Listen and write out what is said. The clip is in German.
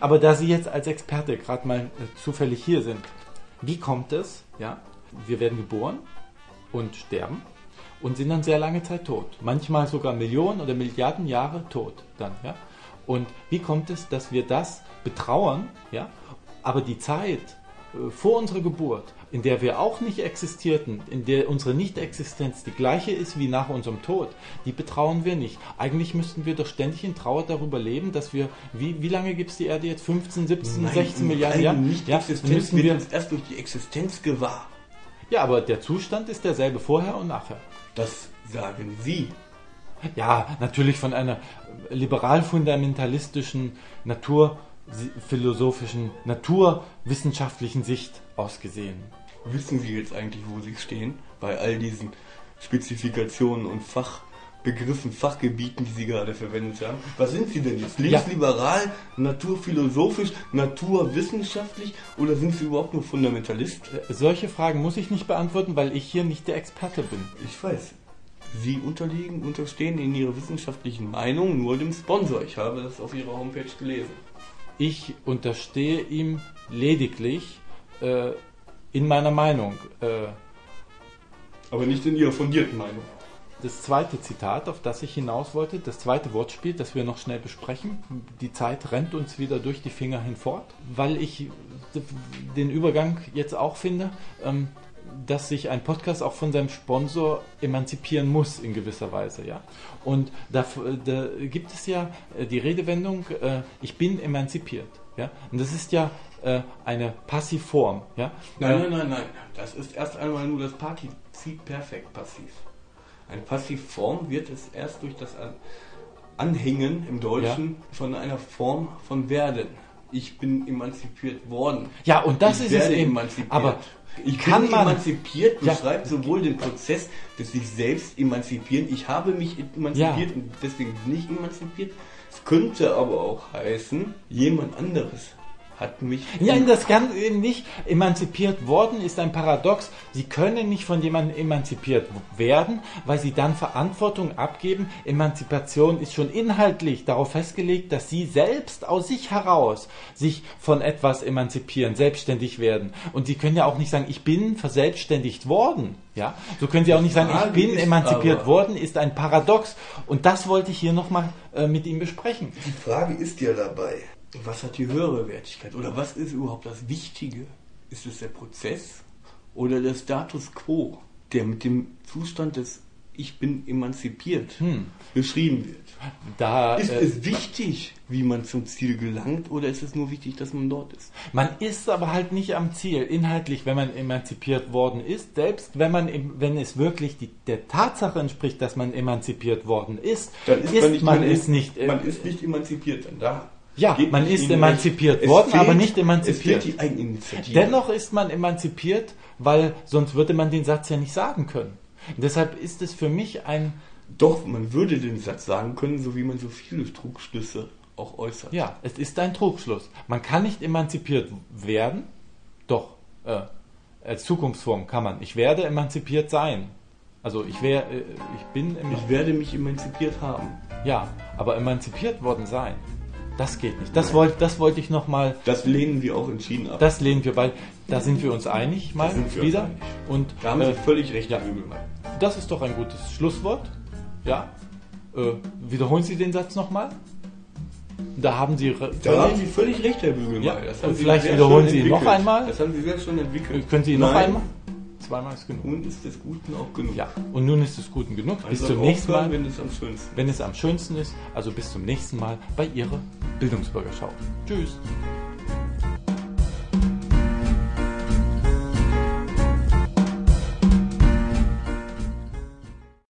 Aber da Sie jetzt als Experte gerade mal äh, zufällig hier sind, wie kommt es, ja, wir werden geboren und sterben und sind dann sehr lange Zeit tot. Manchmal sogar Millionen oder Milliarden Jahre tot dann, ja. Und wie kommt es, dass wir das betrauern, ja, aber die Zeit vor unserer Geburt, in der wir auch nicht existierten, in der unsere Nichtexistenz die gleiche ist wie nach unserem Tod, die betrauern wir nicht. Eigentlich müssten wir doch ständig in Trauer darüber leben, dass wir, wie, wie lange gibt es die Erde jetzt? 15, 17, Nein, 16 Milliarden Jahre? Nicht Ja, müssen wir, uns erst durch die Existenz gewahr. ja, aber der Zustand ist derselbe vorher und nachher. Das sagen Sie. Ja, natürlich von einer liberal-fundamentalistischen, naturphilosophischen, naturwissenschaftlichen Sicht aus gesehen. Wissen Sie jetzt eigentlich, wo Sie stehen? Bei all diesen Spezifikationen und Fachbegriffen, Fachgebieten, die Sie gerade verwendet haben. Was sind Sie denn jetzt? Linksliberal, naturphilosophisch, naturwissenschaftlich oder sind Sie überhaupt nur Fundamentalist? Äh, Solche Fragen muss ich nicht beantworten, weil ich hier nicht der Experte bin. Ich weiß. Sie unterliegen, unterstehen in Ihrer wissenschaftlichen Meinung nur dem Sponsor. Ich habe das auf Ihrer Homepage gelesen. Ich unterstehe ihm lediglich äh, in meiner Meinung. Äh, Aber nicht in Ihrer fundierten Meinung. das zweite Zitat, auf das ich hinaus wollte, das zweite Wortspiel, das wir noch schnell besprechen. Die Zeit rennt uns wieder durch die Finger hinfort, weil ich den Übergang jetzt auch finde, ähm, dass sich ein Podcast auch von seinem Sponsor emanzipieren muss in gewisser Weise, ja. Und da, da gibt es ja äh, die Redewendung, äh, ich bin emanzipiert, ja. Und das ist ja äh, eine Passivform, ja. Nein, Äh, nein, nein, nein. Das ist erst einmal nur das Partizip perfekt passiv. Eine Passivform wird es erst durch das An Anhängen im Deutschen von einer Form von werden. Ich bin emanzipiert worden. Ja, und das ich ist es eben. emanzipiert. Aber ich kann bin man- emanzipiert Ja. beschreibt sowohl den Prozess des sich selbst emanzipieren. Ich habe mich emanzipiert Ja. und deswegen nicht emanzipiert. Es könnte aber auch heißen, jemand anderes hat mich Ja, das kann eben nicht. Emanzipiert worden ist ein Paradox. Sie können nicht von jemandem emanzipiert werden, weil sie dann Verantwortung abgeben. Emanzipation ist schon inhaltlich darauf festgelegt, dass sie selbst aus sich heraus sich von etwas emanzipieren, selbstständig werden. Und sie können ja auch nicht sagen, ich bin verselbstständigt worden. Ja, so können sie auch nicht sagen, ich bin emanzipiert worden, ist ein Paradox. Und das wollte ich hier nochmal äh, mit Ihnen besprechen. Die Frage ist ja dabei, was hat die höhere Wertigkeit oder was ist überhaupt das Wichtige? Ist es der Prozess oder der Status quo, der mit dem Zustand des Ich bin emanzipiert beschrieben wird? Da, Ist äh, es wichtig, wie man zum Ziel gelangt oder ist es nur wichtig, dass man dort ist? Man ist aber halt nicht am Ziel, inhaltlich, wenn man emanzipiert worden ist. Selbst wenn man, wenn es wirklich die, der Tatsache entspricht, dass man emanzipiert worden ist, Dann ist, man nicht, man man ist nicht. man ist nicht emanzipiert. Dann da Ja, geht man ist emanzipiert worden, Es aber nicht emanzipiert. Es fehlt die Eigeninitiative. dennoch ist man emanzipiert, weil sonst würde man den Satz ja nicht sagen können. Und deshalb ist es für mich ein, Doch, man würde den Satz sagen können, so wie man so viele Trugschlüsse auch äußert. ja, es ist ein Trugschluss. Man kann nicht emanzipiert werden, doch, äh, als Zukunftsform kann man. Ich werde emanzipiert sein. Also ich wäre, äh, ich bin emanzipiert. Ich werde mich emanzipiert haben. Ja, aber emanzipiert worden sein, das geht nicht. Das wollte das wollte ich nochmal, Das lehnen wir auch entschieden ab. das lehnen wir bei, da sind wir uns einig mal sind wir uns wieder. einig. Und da haben äh, Sie völlig recht, ja. Das ist doch ein gutes Schlusswort. Ja, äh, wiederholen Sie den Satz nochmal. Da haben Sie Da haben völlig, Sie völlig recht, Herr Bügelmann. Ja, haben vielleicht wiederholen Sie ihn noch einmal. Das haben Sie sehr schön entwickelt. können Sie ihn noch Nein, einmal? Zweimal ist genug. Nun ist des Guten auch genug. Ja, und nun ist es Guten genug. Bis Also zum nächsten Mal, wenn es am schönsten wenn es am schönsten ist. Also bis zum nächsten Mal bei Ihrer Bildungsbürgerschau. Tschüss.